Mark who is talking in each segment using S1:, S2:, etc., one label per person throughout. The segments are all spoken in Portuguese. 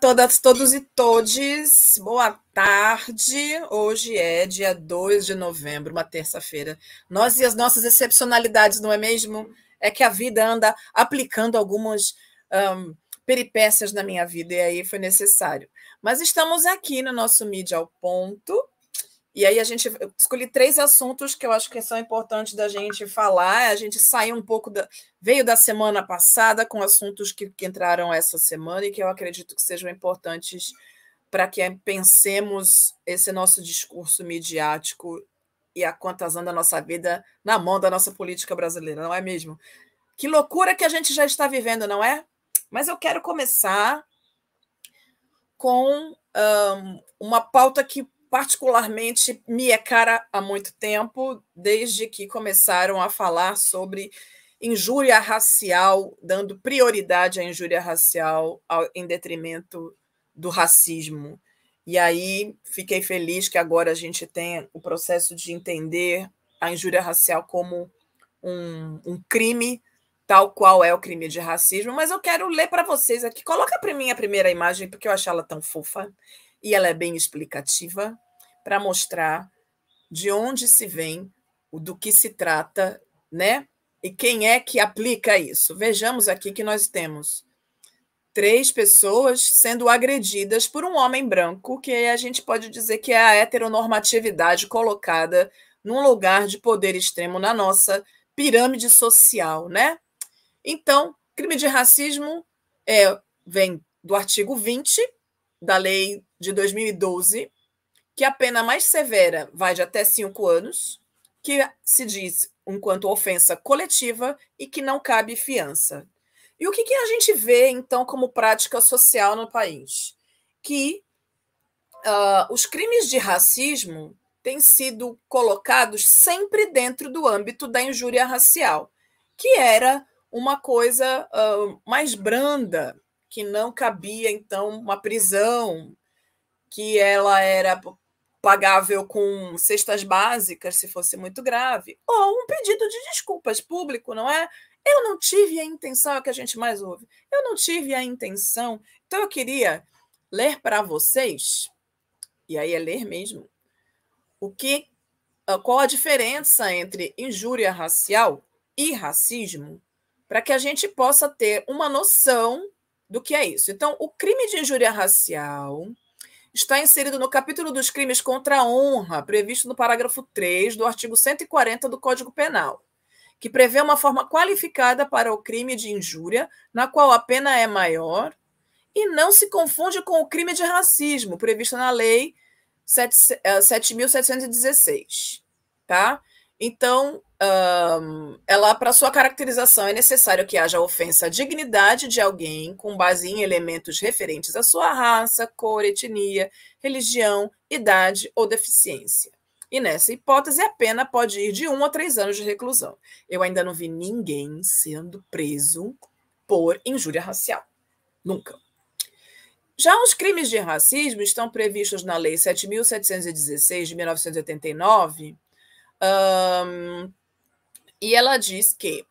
S1: Todas, todos e todes. Boa tarde. Hoje é dia 2 de novembro, uma terça-feira. Nós e as nossas excepcionalidades, não é mesmo? É que a vida anda aplicando algumas um, peripécias na minha vida e aí foi necessário. Mas estamos aqui no nosso Mídia ao Ponto e aí a gente escolhi três assuntos que eu acho que são importantes da gente falar. A gente saiu um pouco da. veio da semana passada com assuntos que, que entraram essa semana e que eu acredito que sejam importantes para que pensemos esse nosso discurso midiático e a quantas anda a nossa vida na mão da nossa política brasileira, não é mesmo? Que loucura que a gente já está vivendo, não é? Mas eu quero começar com um, uma pauta que particularmente me é cara há muito tempo, desde que começaram a falar sobre injúria racial, dando prioridade à injúria racial ao, em detrimento do racismo. E aí fiquei feliz que agora a gente tem o processo de entender a injúria racial como um, um crime, tal qual é o crime de racismo. Mas eu quero ler para vocês aqui. Coloca para mim a primeira imagem, porque eu acho ela tão fofa e ela é bem explicativa para mostrar de onde se vem, do que se trata, né? E quem é que aplica isso? Vejamos aqui que nós temos três pessoas sendo agredidas por um homem branco, que a gente pode dizer que é a heteronormatividade colocada num lugar de poder extremo na nossa pirâmide social, né? Então, crime de racismo é, vem do artigo 20 da lei de 2012, que a pena mais severa vai de até cinco anos, que se diz enquanto ofensa coletiva e que não cabe fiança. E o que, que a gente vê, então, como prática social no país? Que uh, os crimes de racismo têm sido colocados sempre dentro do âmbito da injúria racial, que era uma coisa uh, mais branda, que não cabia, então, uma prisão, que ela era pagável com cestas básicas, se fosse muito grave, ou um pedido de desculpas público, não é? Eu não tive a intenção, é o que a gente mais ouve. Eu não tive a intenção. Então eu queria ler para vocês, e aí é ler mesmo, o que ah, qual a diferença entre injúria racial e racismo, para que a gente possa ter uma noção do que é isso. Então, o crime de injúria racial está inserido no capítulo dos crimes contra a honra, previsto no parágrafo 3 do artigo 140 do Código Penal, que prevê uma forma qualificada para o crime de injúria, na qual a pena é maior, e não se confunde com o crime de racismo, previsto na Lei 7.716. Eh, tá? Então, um, ela, para sua caracterização, é necessário que haja ofensa à dignidade de alguém com base em elementos referentes à sua raça, cor, etnia, religião, idade ou deficiência. E nessa hipótese, a pena pode ir de um a três anos de reclusão. Eu ainda não vi ninguém sendo preso por injúria racial. Nunca. Já os crimes de racismo estão previstos na Lei 7.716 de 1989. Um, e ela diz que,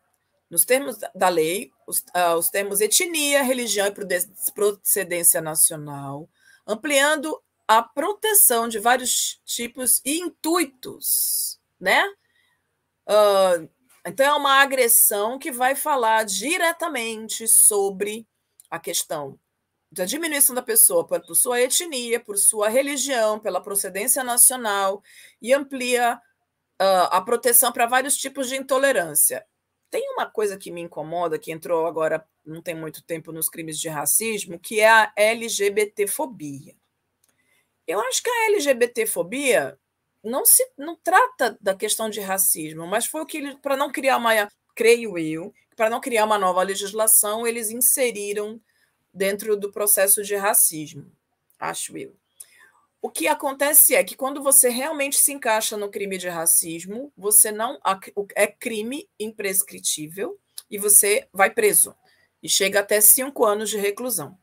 S1: nos termos da lei, os, uh, os termos etnia, religião e procedência nacional, ampliando a proteção de vários tipos e intuitos, né? Uh, então, é uma agressão que vai falar diretamente sobre a questão da diminuição da pessoa por, por sua etnia, por sua religião, pela procedência nacional e amplia uh, a proteção para vários tipos de intolerância. Tem uma coisa que me incomoda, que entrou agora, não tem muito tempo, nos crimes de racismo, que é a LGBTfobia. Eu acho que a LGBTfobia não se não trata da questão de racismo, mas foi o que para não criar uma, creio eu, para não criar uma nova legislação, eles inseriram dentro do processo de racismo, acho eu. O que acontece é que quando você realmente se encaixa no crime de racismo, você não é crime imprescritível e você vai preso e chega até cinco anos de reclusão.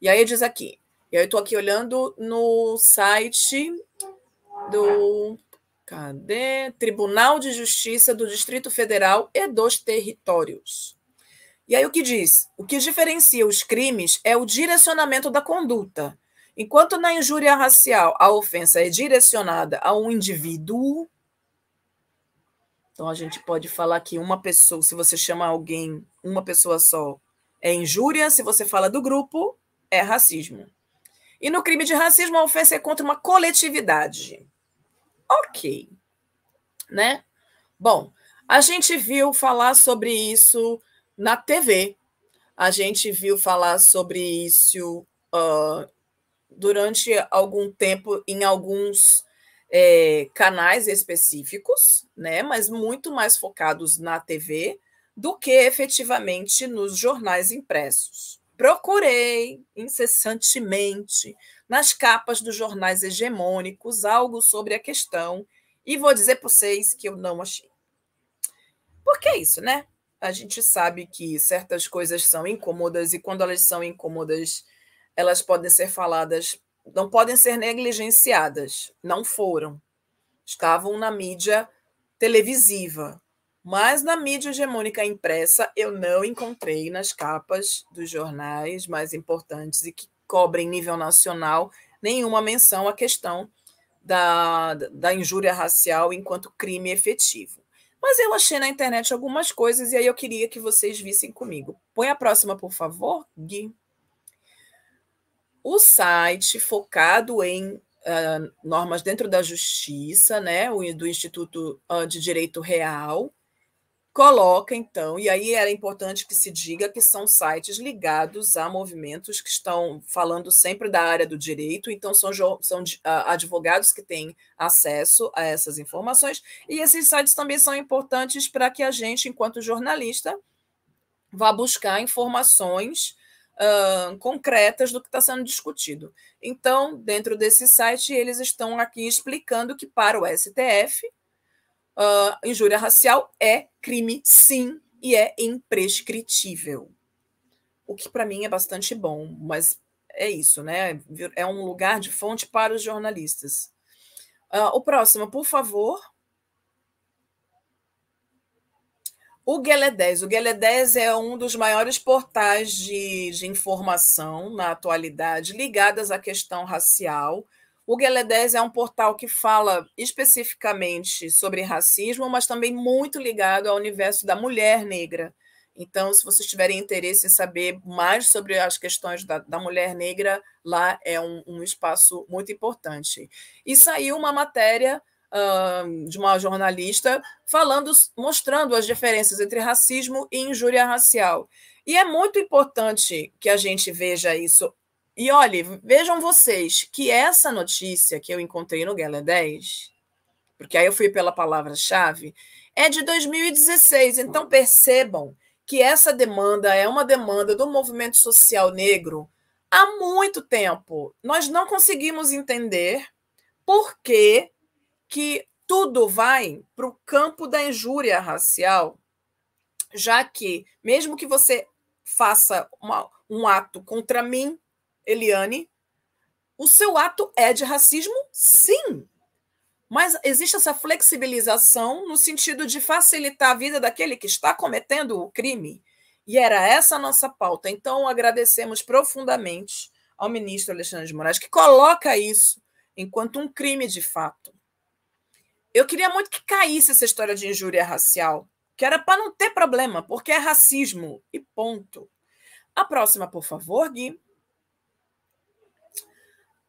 S1: E aí diz aqui, eu estou aqui olhando no site do cadê? Tribunal de Justiça do Distrito Federal e dos Territórios. E aí o que diz? O que diferencia os crimes é o direcionamento da conduta. Enquanto na injúria racial a ofensa é direcionada a um indivíduo, então a gente pode falar que uma pessoa, se você chama alguém, uma pessoa só, é injúria, se você fala do grupo, é racismo. E no crime de racismo, a ofensa é contra uma coletividade. Ok. Né? Bom, a gente viu falar sobre isso na TV. A gente viu falar sobre isso uh, durante algum tempo em alguns é, canais específicos, né? mas muito mais focados na TV do que efetivamente nos jornais impressos. Procurei incessantemente nas capas dos jornais hegemônicos algo sobre a questão e vou dizer para vocês que eu não achei. Por que isso, né? A gente sabe que certas coisas são incômodas e quando elas são incômodas, elas podem ser faladas, não podem ser negligenciadas. Não foram. Estavam na mídia televisiva, mas na mídia hegemônica impressa, eu não encontrei nas capas dos jornais mais importantes e que cobrem nível nacional nenhuma menção à questão da, da injúria racial enquanto crime efetivo. Mas eu achei na internet algumas coisas e aí eu queria que vocês vissem comigo. Põe a próxima, por favor, Gui. O site focado em uh, normas dentro da justiça, né, do Instituto uh, de Direito Real, coloca, então, e aí era importante que se diga que são sites ligados a movimentos que estão falando sempre da área do direito, então são, são advogados que têm acesso a essas informações, e esses sites também são importantes para que a gente, enquanto jornalista, vá buscar informações uh, concretas do que está sendo discutido. Então, dentro desse site, eles estão aqui explicando que para o STF, uh, injúria racial é crime, sim, e é imprescritível. O que para mim é bastante bom, mas é isso, né? É um lugar de fonte para os jornalistas. Uh, o próximo, por favor. O Gueledés. O Gueledés é um dos maiores portais de, de informação na atualidade ligadas à questão racial. O Gueledés é um portal que fala especificamente sobre racismo, mas também muito ligado ao universo da mulher negra. Então, se vocês tiverem interesse em saber mais sobre as questões da, da mulher negra, lá é um, um, espaço muito importante. E saiu uma matéria uh, de uma jornalista falando, mostrando as diferenças entre racismo e injúria racial. E é muito importante que a gente veja isso e olhe, vejam vocês que essa notícia que eu encontrei no Gala 10, porque aí eu fui pela palavra-chave, é de 2016. Então percebam que essa demanda é uma demanda do movimento social negro há muito tempo. Nós não conseguimos entender por que, que tudo vai para o campo da injúria racial, já que, mesmo que você faça uma, um ato contra mim, Eliane, o seu ato é de racismo? Sim. Mas existe essa flexibilização no sentido de facilitar a vida daquele que está cometendo o crime? E era essa a nossa pauta. Então, agradecemos profundamente ao ministro Alexandre de Moraes, que coloca isso enquanto um crime de fato. Eu queria muito que caísse essa história de injúria racial, que era para não ter problema, porque é racismo, e ponto. A próxima, por favor, Gui.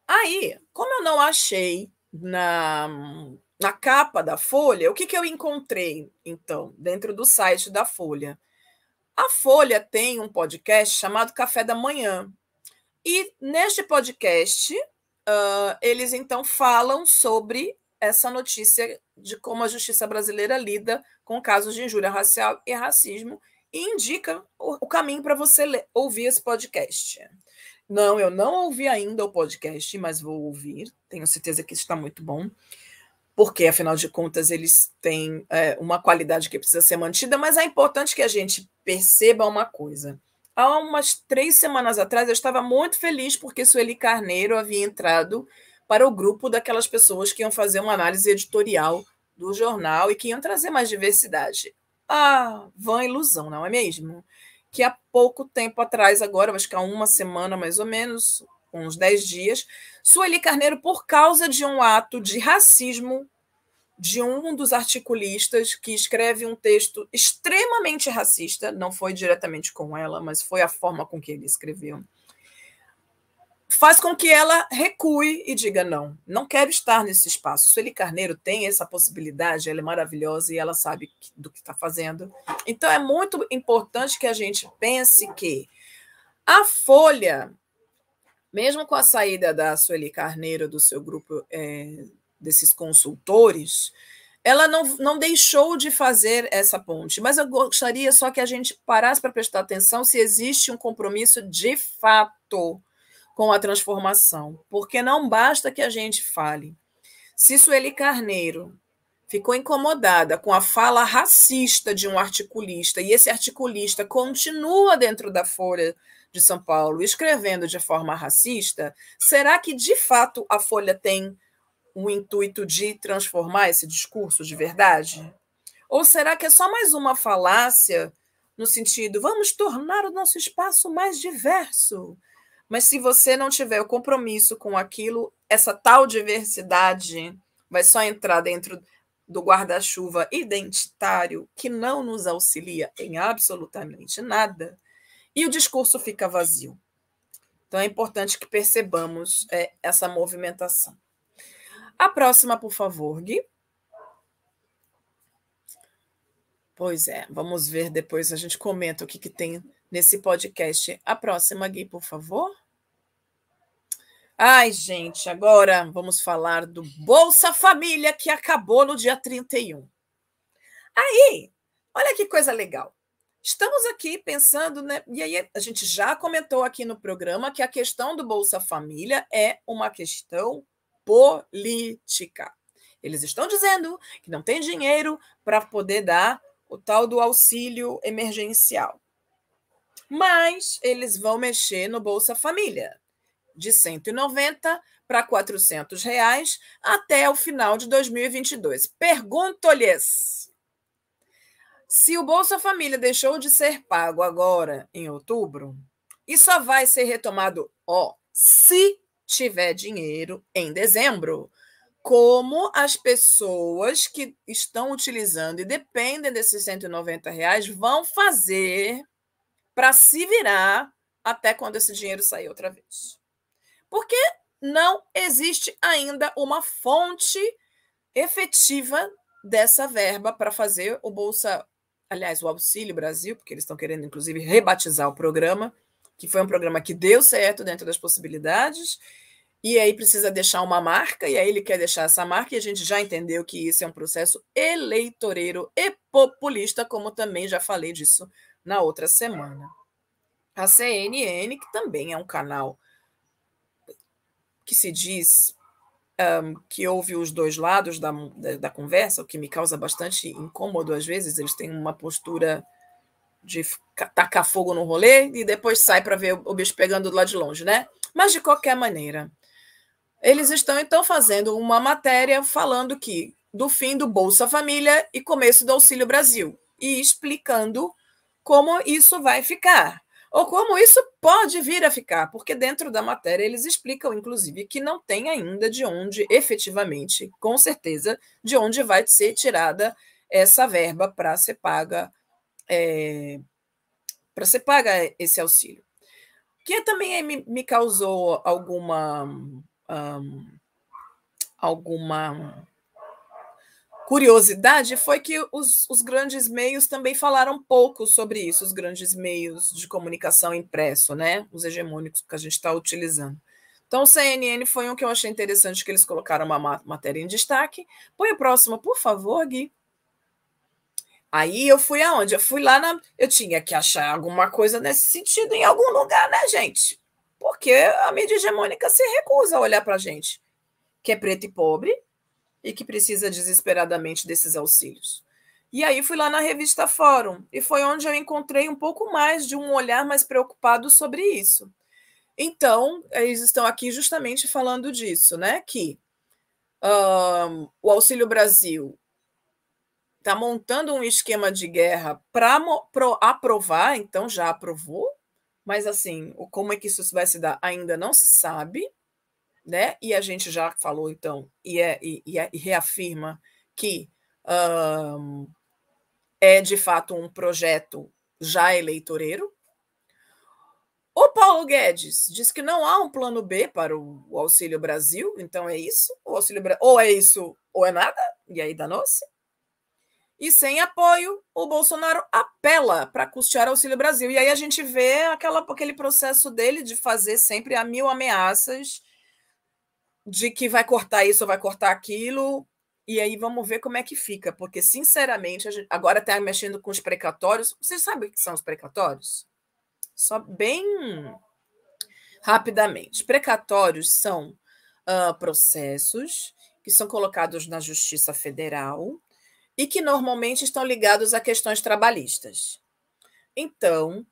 S1: Aí, como eu não achei na, na capa da Folha, o que, que eu encontrei, então, dentro do site da Folha? A Folha tem um podcast chamado Café da Manhã. E neste podcast, uh, eles então falam sobre essa notícia de como a justiça brasileira lida com casos de injúria racial e racismo e indica o, caminho para você ler, ouvir esse podcast. Não, eu não ouvi ainda o podcast, mas vou ouvir. Tenho certeza que está muito bom, porque afinal de contas eles têm é, uma qualidade que precisa ser mantida. Mas é importante que a gente perceba uma coisa. Há umas três semanas atrás eu estava muito feliz porque Sueli Carneiro havia entrado para o grupo daquelas pessoas que iam fazer uma análise editorial do jornal e que iam trazer mais diversidade. Ah, vã ilusão, não é mesmo? que há pouco tempo atrás, agora, acho que há uma semana mais ou menos, uns 10 dias, Sueli Carneiro, por causa de um ato de racismo de um dos articulistas que escreve um texto extremamente racista, não foi diretamente com ela, mas foi a forma com que ele escreveu. Faz com que ela recue e diga: não, não quero estar nesse espaço. Sueli Carneiro tem essa possibilidade, ela é maravilhosa e ela sabe do que está fazendo. Então é muito importante que a gente pense que a Folha, mesmo com a saída da Sueli Carneiro do seu grupo é, desses consultores, ela não, não deixou de fazer essa ponte. Mas eu gostaria só que a gente parasse para prestar atenção se existe um compromisso de fato com a transformação, porque não basta que a gente fale. Se Sueli Carneiro ficou incomodada com a fala racista de um articulista e esse articulista continua dentro da Folha de São Paulo escrevendo de forma racista, será que de fato a Folha tem o intuito de transformar esse discurso de verdade? Ou será que é só mais uma falácia no sentido, vamos tornar o nosso espaço mais diverso? Mas se você não tiver o compromisso com aquilo, essa tal diversidade vai só entrar dentro do guarda-chuva identitário que não nos auxilia em absolutamente nada e o discurso fica vazio. Então é importante que percebamos é, essa movimentação. A próxima, por favor, Gui. Pois é, vamos ver depois, a gente comenta o que, que tem nesse podcast. A próxima, Gui, por favor. Ai, gente, agora vamos falar do Bolsa Família que acabou no dia 31. Aí, olha que coisa legal. Estamos aqui pensando, né? E aí a gente já comentou aqui no programa que a questão do Bolsa Família é uma questão política. Eles estão dizendo que não tem dinheiro para poder dar o tal do auxílio emergencial. Mas eles vão mexer no Bolsa Família, de 190 para 400 reais até o final de 2022. Pergunto-lhes, se o Bolsa Família deixou de ser pago agora, em outubro, e só vai ser retomado, ó, se tiver dinheiro em dezembro, como as pessoas que estão utilizando e dependem desses 190 reais vão fazer para se virar até quando esse dinheiro sair outra vez. Porque não existe ainda uma fonte efetiva dessa verba para fazer o Bolsa, aliás, o Auxílio Brasil, porque eles estão querendo, inclusive, rebatizar o programa que foi um programa que deu certo dentro das possibilidades, e aí precisa deixar uma marca, e aí ele quer deixar essa marca, e a gente já entendeu que isso é um processo eleitoreiro e populista, como também já falei disso na outra semana. A CNN, que também é um canal que se diz um, que ouve os dois lados da, da, da conversa, o que me causa bastante incômodo às vezes, eles têm uma postura de tacar fogo no rolê e depois sai para ver o bicho pegando do lado de longe, né? Mas de qualquer maneira, eles estão então fazendo uma matéria falando que do fim do Bolsa Família e começo do Auxílio Brasil e explicando como isso vai ficar ou como isso pode vir a ficar, porque dentro da matéria eles explicam, inclusive, que não tem ainda de onde, efetivamente, com certeza, de onde vai ser tirada essa verba para ser paga é, para ser paga esse auxílio. O que também me, causou alguma um, alguma curiosidade foi que os, os, grandes meios também falaram pouco sobre isso, os grandes meios de comunicação impresso, né? Os hegemônicos que a gente está utilizando. Então, o CNN foi um que eu achei interessante que eles colocaram uma matéria em destaque. Põe o próximo, por favor, Gui. Aí eu fui aonde? Eu fui lá na. Eu tinha que achar alguma coisa nesse sentido em algum lugar, né, gente? Porque a mídia hegemônica se recusa a olhar para a gente, que é preto e pobre e que precisa desesperadamente desses auxílios. E aí fui lá na revista Fórum e foi onde eu encontrei um pouco mais de um olhar mais preocupado sobre isso. Então, eles estão aqui justamente falando disso, né? Que um, o Auxílio Brasil está montando um esquema de guerra para aprovar, então já aprovou, mas assim, como é que isso vai se dar ainda não se sabe, né? E a gente já falou então e, é, e, e reafirma que um, é de fato um projeto já eleitoreiro. O Paulo Guedes diz que não há um plano B para o, o Auxílio Brasil, então é isso, o Auxílio ou é isso ou é nada, e aí danou-se. E sem apoio, o Bolsonaro apela para custear o Auxílio Brasil. E aí a gente vê aquela, aquele processo dele de fazer sempre a mil ameaças de que vai cortar isso ou vai cortar aquilo, e aí vamos ver como é que fica, porque, sinceramente, gente, agora está mexendo com os precatórios. Vocês sabem o que são os precatórios? Só bem rapidamente. Precatórios são uh, processos que são colocados na Justiça Federal e que normalmente estão ligados a questões trabalhistas. Então,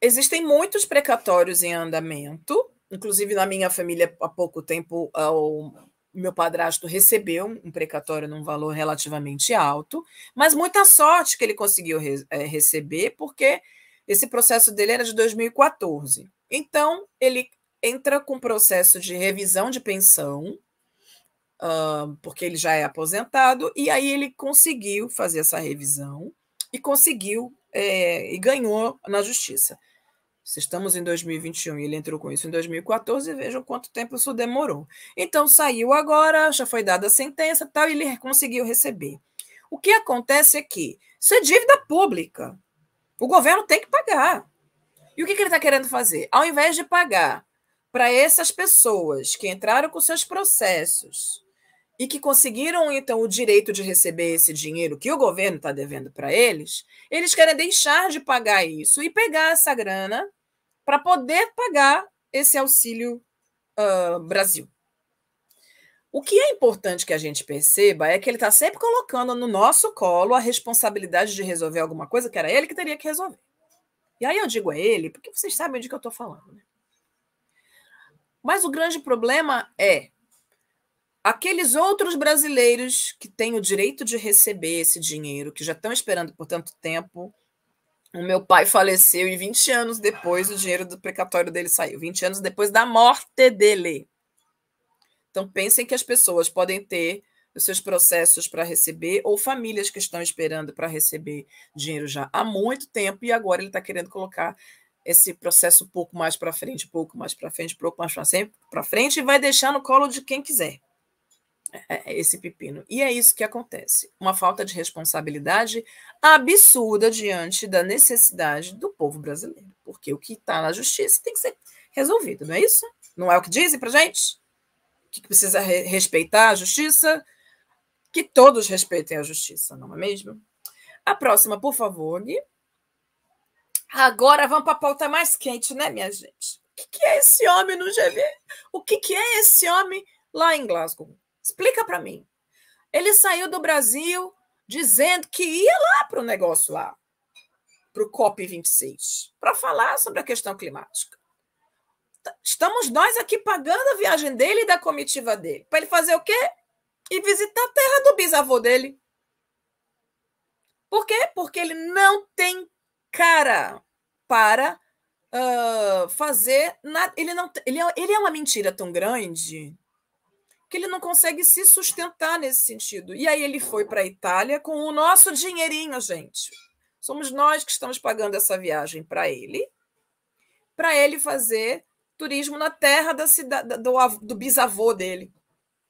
S1: existem muitos precatórios em andamento, inclusive na minha família, há pouco tempo, o meu padrasto recebeu um precatório num valor relativamente alto, mas muita sorte que ele conseguiu re é, receber, porque esse processo dele era de 2014. Então, ele entra com processo de revisão de pensão, uh, porque ele já é aposentado, e aí ele conseguiu fazer essa revisão e conseguiu é, e ganhou na justiça. Se estamos em 2021 e ele entrou com isso em 2014, vejam quanto tempo isso demorou. Então saiu agora, já foi dada a sentença tal, e ele conseguiu receber. O que acontece é que isso é dívida pública. O governo tem que pagar. E o que, que ele está querendo fazer? Ao invés de pagar para essas pessoas que entraram com seus processos e que conseguiram, então, o direito de receber esse dinheiro que o governo está devendo para eles, eles querem deixar de pagar isso e pegar essa grana para poder pagar esse auxílio uh, Brasil. O que é importante que a gente perceba é que ele está sempre colocando no nosso colo a responsabilidade de resolver alguma coisa que era ele que teria que resolver. E aí eu digo a ele, porque vocês sabem de que eu estou falando. Né? Mas o grande problema é aqueles outros brasileiros que têm o direito de receber esse dinheiro, que já estão esperando por tanto tempo, o meu pai faleceu e 20 anos depois o dinheiro do precatório dele saiu. 20 anos depois da morte dele. Então, pensem que as pessoas podem ter os seus processos para receber, ou famílias que estão esperando para receber dinheiro já há muito tempo, e agora ele está querendo colocar esse processo um pouco mais para frente, um pouco mais para frente, um pouco mais para frente, e vai deixar no colo de quem quiser. É, é esse pepino. E é isso que acontece. Uma falta de responsabilidade absurda diante da necessidade do povo brasileiro. Porque o que está na justiça tem que ser resolvido, não é isso? Não é o que dizem para gente? Que precisa re respeitar a justiça? Que todos respeitem a justiça, não é mesmo? A próxima, por favor, Gui. Agora vamos para a pauta mais quente, né, minha gente? O que, que é esse homem no GV? O que, que é esse homem lá em Glasgow? Explica para mim. Ele saiu do Brasil dizendo que ia lá para o negócio lá, para o COP26, para falar sobre a questão climática. Estamos nós aqui pagando a viagem dele e da comitiva dele. Para ele fazer o quê? E visitar a terra do bisavô dele. Por quê? Porque ele não tem cara para uh, fazer nada. Ele, não, ele, é, ele é uma mentira tão grande que ele não consegue se sustentar nesse sentido. E aí ele foi para a Itália com o nosso dinheirinho, gente. Somos nós que estamos pagando essa viagem para ele, para ele fazer turismo na terra da cidade, do, do bisavô dele.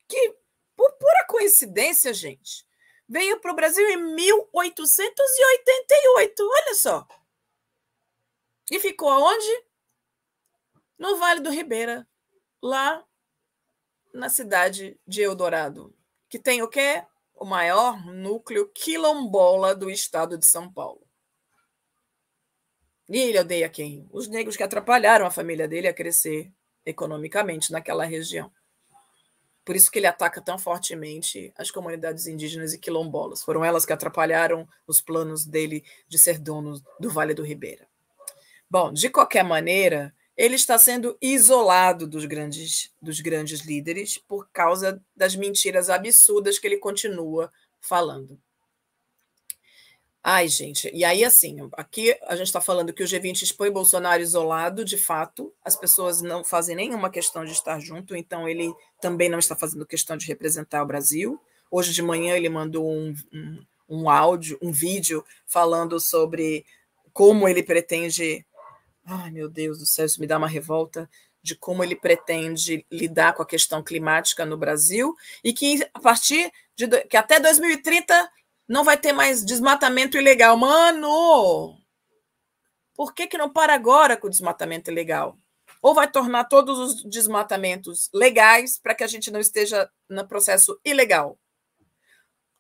S1: Que, por pura coincidência, gente, veio para o Brasil em 1888. Olha só. E ficou onde? No Vale do Ribeira, lá na cidade de Eldorado, que tem o quê? O maior núcleo quilombola do estado de São Paulo. E ele odeia quem? Os negros que atrapalharam a família dele a crescer economicamente naquela região. Por isso que ele ataca tão fortemente as comunidades indígenas e quilombolas. Foram elas que atrapalharam os planos dele de ser dono do Vale do Ribeira. Bom, de qualquer maneira, ele está sendo isolado dos grandes, dos grandes líderes por causa das mentiras absurdas que ele continua falando. Ai, gente, e aí assim, aqui a gente está falando que o G20 expõe Bolsonaro isolado, de fato, as pessoas não fazem nenhuma questão de estar junto, então ele também não está fazendo questão de representar o Brasil. Hoje de manhã ele mandou um, um, um áudio, um vídeo falando sobre como ele pretende. Ai, meu Deus do céu, isso me dá uma revolta de como ele pretende lidar com a questão climática no Brasil e que a partir de que até 2030 não vai ter mais desmatamento ilegal. Mano! Por que, que não para agora com o desmatamento ilegal? Ou vai tornar todos os desmatamentos legais para que a gente não esteja no processo ilegal?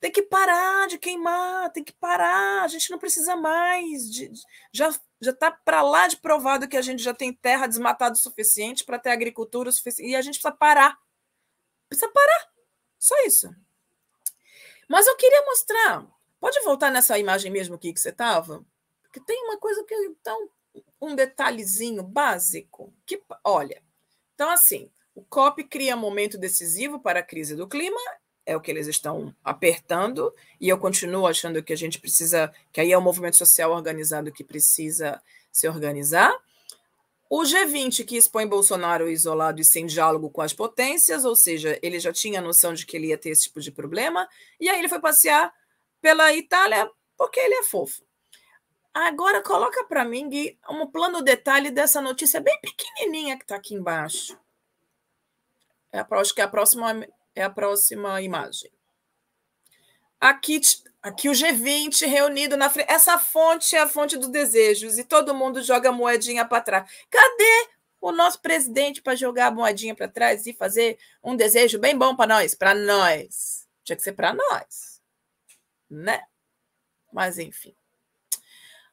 S1: Tem que parar de queimar, tem que parar. A gente não precisa mais. De, já já está para lá de provado que a gente já tem terra desmatada o suficiente para ter agricultura o suficiente. E a gente precisa parar. Precisa parar. Só isso. Mas eu queria mostrar. Pode voltar nessa imagem mesmo aqui que você estava? Porque tem uma coisa que então um detalhezinho básico que olha. Então assim, o COP cria momento decisivo para a crise do clima, é o que eles estão apertando, e eu continuo achando que a gente precisa, que aí é o movimento social organizado que precisa se organizar. O G20 que expõe Bolsonaro isolado e sem diálogo com as potências, ou seja, ele já tinha noção de que ele ia ter esse tipo de problema, e aí ele foi passear pela Itália porque ele é fofo. Agora coloca para mim Gui, um plano detalhe dessa notícia bem pequenininha que está aqui embaixo. É, acho que é a próxima é a próxima imagem. Aqui Aqui o G20 reunido na frente. Essa fonte é a fonte dos desejos e todo mundo joga moedinha para trás. Cadê o nosso presidente para jogar a moedinha para trás e fazer um desejo bem bom para nós? Para nós. Tinha que ser para nós. Né? Mas enfim.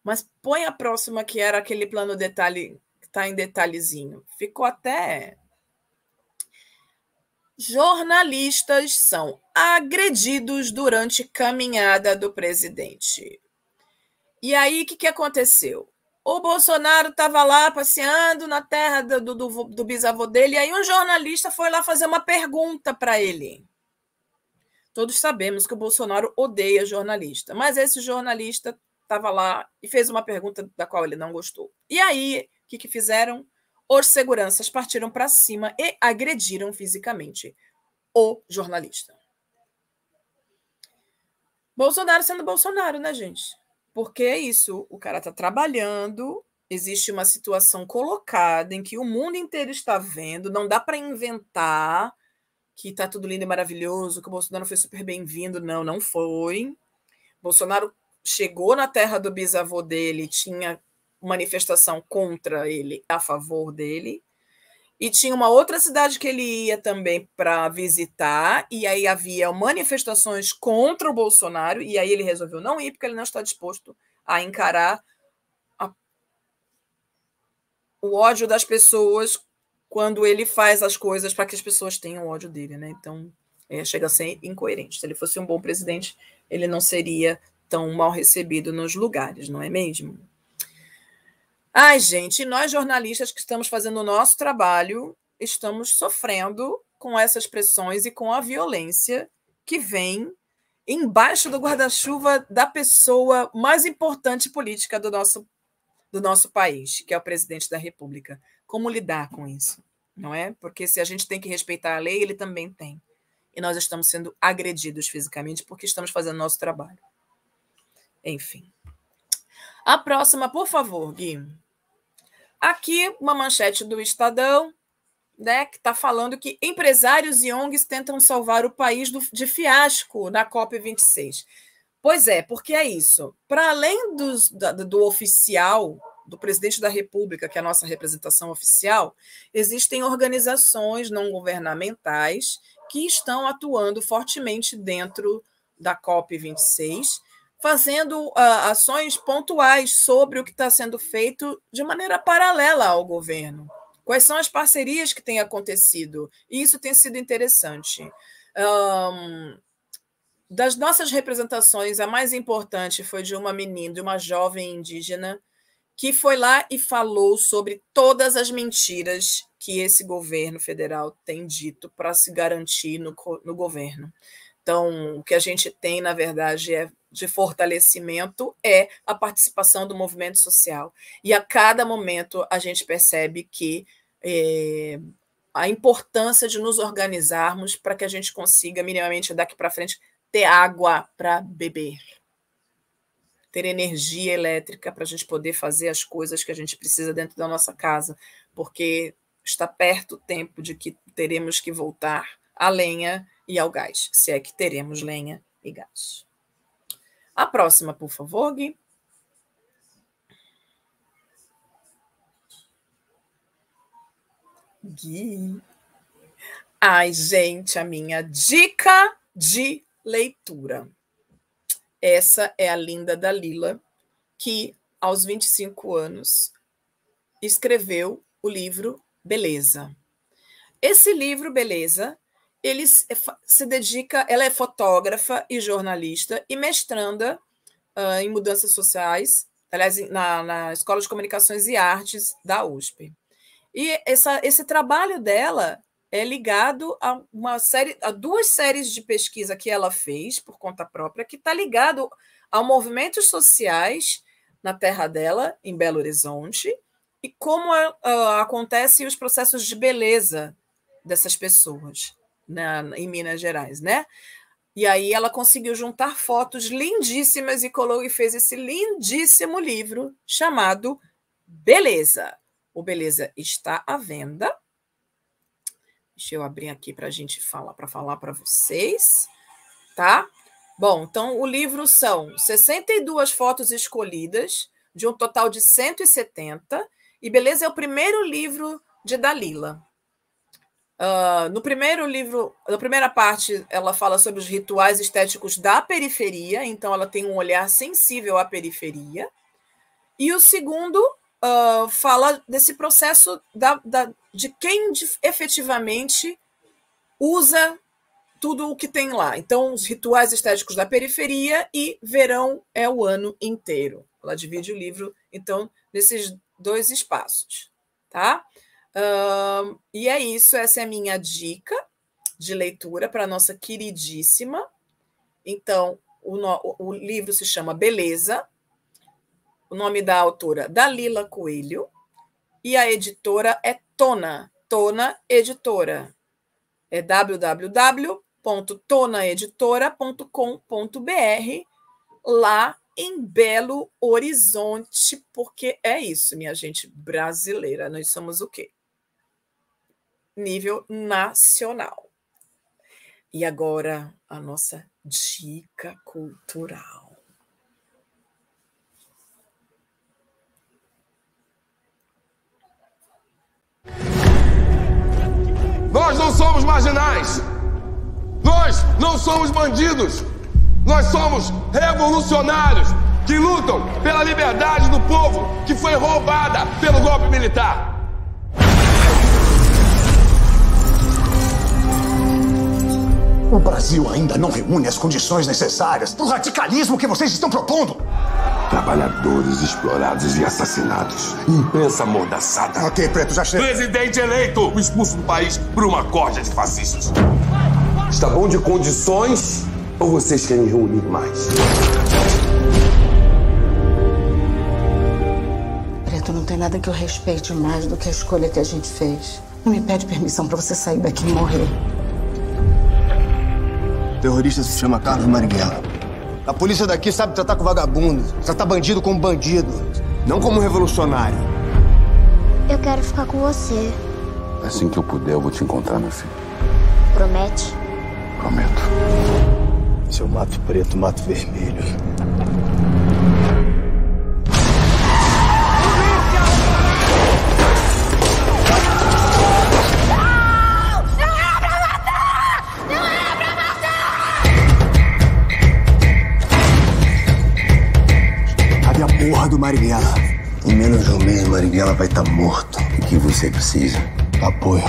S1: Mas põe a próxima que era aquele plano detalhe que está em detalhezinho. Ficou até jornalistas são agredidos durante caminhada do presidente. E aí, o que, que aconteceu? O Bolsonaro estava lá passeando na terra do, do, do, bisavô dele, e aí um jornalista foi lá fazer uma pergunta para ele. Todos sabemos que o Bolsonaro odeia jornalista, mas esse jornalista estava lá e fez uma pergunta da qual ele não gostou. E aí, o que, que fizeram? Os seguranças partiram para cima e agrediram fisicamente o jornalista. Bolsonaro sendo Bolsonaro, né, gente? Porque é isso, o cara está trabalhando, existe uma situação colocada em que o mundo inteiro está vendo, não dá para inventar que está tudo lindo e maravilhoso, que o Bolsonaro foi super bem-vindo. Não, não foi. Bolsonaro chegou na terra do bisavô dele, tinha manifestação contra ele, a favor dele. E tinha uma outra cidade que ele ia também para visitar, e aí havia manifestações contra o Bolsonaro, e aí ele resolveu não ir, porque ele não está disposto a encarar a... o ódio das pessoas quando ele faz as coisas para que as pessoas tenham ódio dele, né? Então, é, chega a ser incoerente. Se ele fosse um bom presidente, ele não seria tão mal recebido nos lugares, não é mesmo? Ai, gente, nós jornalistas que estamos fazendo o nosso trabalho, estamos sofrendo com essas pressões e com a violência que vem embaixo do guarda-chuva da pessoa mais importante política do nosso, do nosso país, que é o presidente da República. Como lidar com isso? Não é? Porque se a gente tem que respeitar a lei, ele também tem. E nós estamos sendo agredidos fisicamente porque estamos fazendo nosso trabalho. Enfim. A próxima, por favor, Gui. Aqui, uma manchete do Estadão, né, que está falando que empresários e ONGs tentam salvar o país do, de fiasco na COP26. Pois é, porque é isso. Para além dos, do, do oficial, do presidente da República, que é a nossa representação oficial, existem organizações não governamentais que estão atuando fortemente dentro da COP26 fazendo uh, ações pontuais sobre o que está sendo feito de maneira paralela ao governo. Quais são as parcerias que têm acontecido? E isso tem sido interessante. Um, das nossas representações, a mais importante foi de uma menina, de uma jovem indígena, que foi lá e falou sobre todas as mentiras que esse governo federal tem dito para se garantir no, no governo Então, o que a gente tem, na verdade, é de fortalecimento é a participação do movimento social. E a cada momento a gente percebe que é, a importância de nos organizarmos para que a gente consiga, minimamente, daqui para frente, ter água para beber, ter energia elétrica para a gente poder fazer as coisas que a gente precisa dentro da nossa casa, porque está perto o tempo de que teremos que voltar à lenha e ao gás, se é que teremos lenha e gás. A próxima, por favor, Gui. Gui. Ai, gente, a minha dica de leitura. Essa é a linda Dalila, que aos 25 anos escreveu o livro Beleza. Esse livro, Beleza, ele se dedica, ela é fotógrafa e jornalista e mestranda uh, em mudanças sociais, aliás, na, na Escola de Comunicações e Artes da USP. E essa, esse trabalho dela é ligado a uma série, a duas séries de pesquisa que ela fez por conta própria, que está ligado a movimentos sociais na terra dela, em Belo Horizonte, e como uh, acontecem os processos de beleza dessas pessoas na, em Minas Gerais, né? E aí ela conseguiu juntar fotos lindíssimas e colou e fez esse lindíssimo livro chamado Beleza. O Beleza está à venda Deixa eu abrir aqui para a gente falar, para falar para vocês, tá? Bom, então o livro são 62 fotos escolhidas, de um total de 170, e Beleza é o primeiro livro de Dalila. Uh, no primeiro livro, na primeira parte, ela fala sobre os rituais estéticos da periferia, então ela tem um olhar sensível à periferia. E o segundo uh, fala desse processo da, da, de quem efetivamente usa tudo o que tem lá. Então, os rituais estéticos da periferia e verão é o ano inteiro. Ela divide o livro, então, nesses dois espaços, tá? Uh, e é isso, essa é a minha dica de leitura para a nossa queridíssima. Então, o, o livro se chama Beleza, o nome da autora, Dalila Coelho, e a editora é Tona, Tona Editora. É www.tonaeditora.com.br, lá em Belo Horizonte, porque é isso, minha gente brasileira. Nós somos o quê? Nível nacional. E agora a nossa dica cultural.
S2: Nós não somos marginais. Nós não somos bandidos. Nós somos revolucionários que lutam pela liberdade do povo que foi roubada pelo golpe militar.
S3: O Brasil ainda não reúne as condições necessárias para o radicalismo que vocês estão propondo.
S4: Trabalhadores explorados e assassinados. Imprensa amordaçada.
S3: Ok, Preto, já chega.
S2: Presidente eleito expulso do país por uma corda de fascistas.
S4: Está bom de condições ou vocês querem reunir mais?
S5: Preto, não tem nada que eu respeite mais do que a escolha que a gente fez. Não me pede permissão para você sair daqui e morrer.
S3: O terrorista se chama Carlos Marighella. A polícia daqui sabe tratar com vagabundo, tratar bandido como bandido, não como revolucionário.
S6: Eu quero ficar com você.
S4: Assim que eu puder, eu vou te encontrar, meu filho.
S6: Promete?
S4: Prometo.
S3: Se eu mato preto, mato vermelho. Porra do Marighella.
S4: Em menos de um mês, Marighella vai estar tá morto. O que você precisa?
S3: Apoio.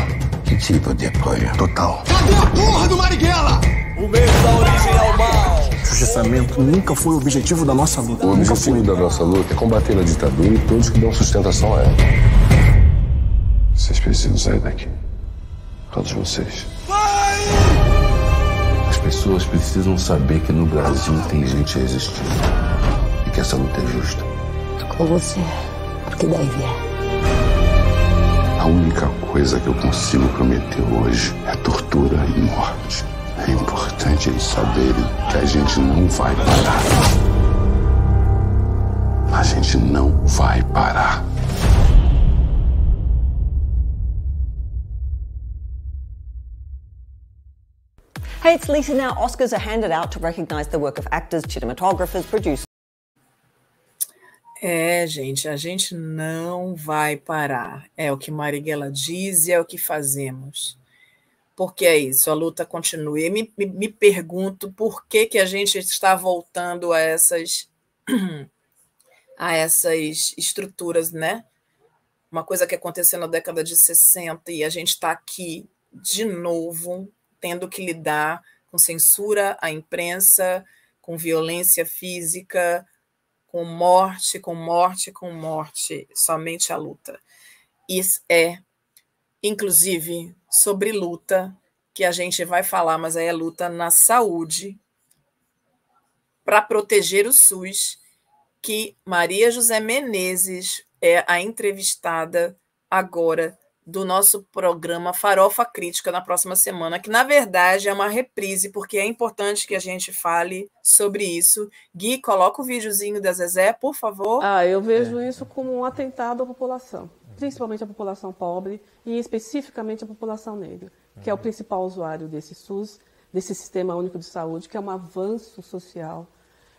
S4: Que tipo de apoio?
S3: Total. Cadê a porra do Marighella?
S7: O medo da origem ao mal.
S3: Justiçamento nunca foi o objetivo da nossa luta.
S4: O objetivo da nossa luta é combater a ditadura e todos que dão sustentação a ela. Vocês precisam sair daqui. Todos vocês.
S2: Vai!
S4: As pessoas precisam saber que no Brasil tem gente resistindo e que essa luta é justa.
S5: Com você, porque daí vier.
S4: A única coisa que eu consigo prometer hoje é tortura e morte. É importante eles saberem que a gente não vai parar. A gente não vai parar.
S8: Hey, it's Lisa now. Oscars are handed out to recognize the work of actors, cinematographers, producers.
S1: É, gente, a gente não vai parar. É o que Marighella diz e é o que fazemos. Porque é isso, a luta continua. E me, me, me pergunto por que, que a gente está voltando a essas, a essas estruturas, né? Uma coisa que aconteceu na década de 60 e a gente está aqui de novo tendo que lidar com censura à imprensa, com violência física, com morte, com morte, com morte, somente a luta. Isso é, inclusive, sobre luta, que a gente vai falar, mas aí é luta na saúde, para proteger o SUS, que Maria José Menezes é a entrevistada agora do nosso programa Farofa Crítica na próxima semana, que na verdade é uma reprise, porque é importante que a gente fale sobre isso. Gui, coloca o videozinho da Zezé, por favor.
S9: Ah, eu vejo é. isso como um atentado à população, principalmente a população pobre e especificamente a população negra, que é o principal usuário desse SUS, desse Sistema Único de Saúde, que é um avanço social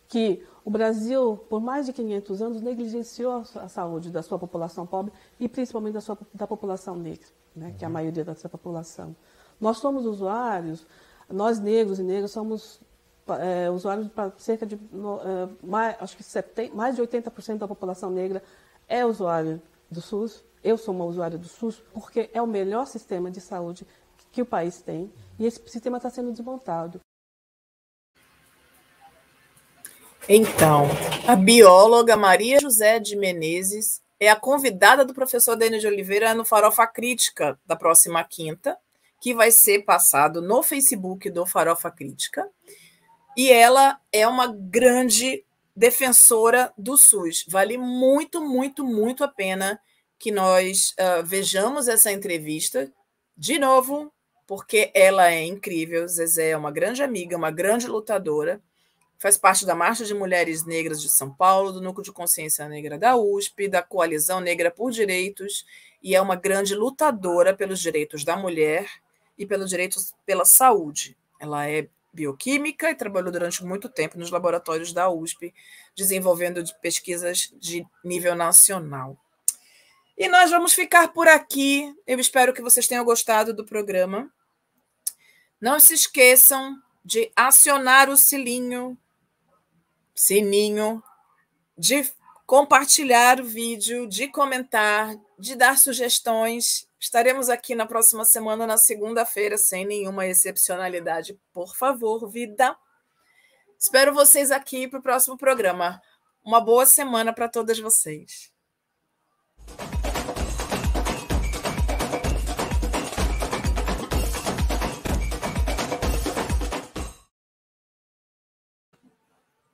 S9: que o Brasil, por mais de 500 anos, negligenciou a saúde da sua população pobre e principalmente da, sua, da população negra, né, que é a uhum. maioria dessa população. Nós somos usuários, nós negros e negras somos é, usuários para cerca de, é, mais, acho que 70, mais de 80% da população negra é usuário do SUS. Eu sou uma usuária do SUS porque é o melhor sistema de saúde que o país tem e esse sistema está sendo desmontado.
S1: Então, a bióloga Maria José de Menezes é a convidada do professor Denis de Oliveira no Farofa Crítica da próxima quinta, que vai ser passado no Facebook do Farofa Crítica. E ela é uma grande defensora do SUS. Vale muito, muito, muito a pena que nós uh, vejamos essa entrevista de novo, porque ela é incrível. Zezé é uma grande amiga, uma grande lutadora Faz parte da Marcha de Mulheres Negras de São Paulo, do Núcleo de Consciência Negra da USP, da Coalizão Negra por Direitos, e é uma grande lutadora pelos direitos da mulher e pelos direitos pela saúde. Ela é bioquímica e trabalhou durante muito tempo nos laboratórios da USP, desenvolvendo pesquisas de nível nacional. E nós vamos ficar por aqui. Eu espero que vocês tenham gostado do programa. Não se esqueçam de acionar o sininho sininho, de compartilhar o vídeo, de comentar, de dar sugestões. Estaremos aqui na próxima semana, na segunda-feira, sem nenhuma excepcionalidade. Por favor, vida. Espero vocês aqui para o próximo programa. Uma boa semana para todas vocês.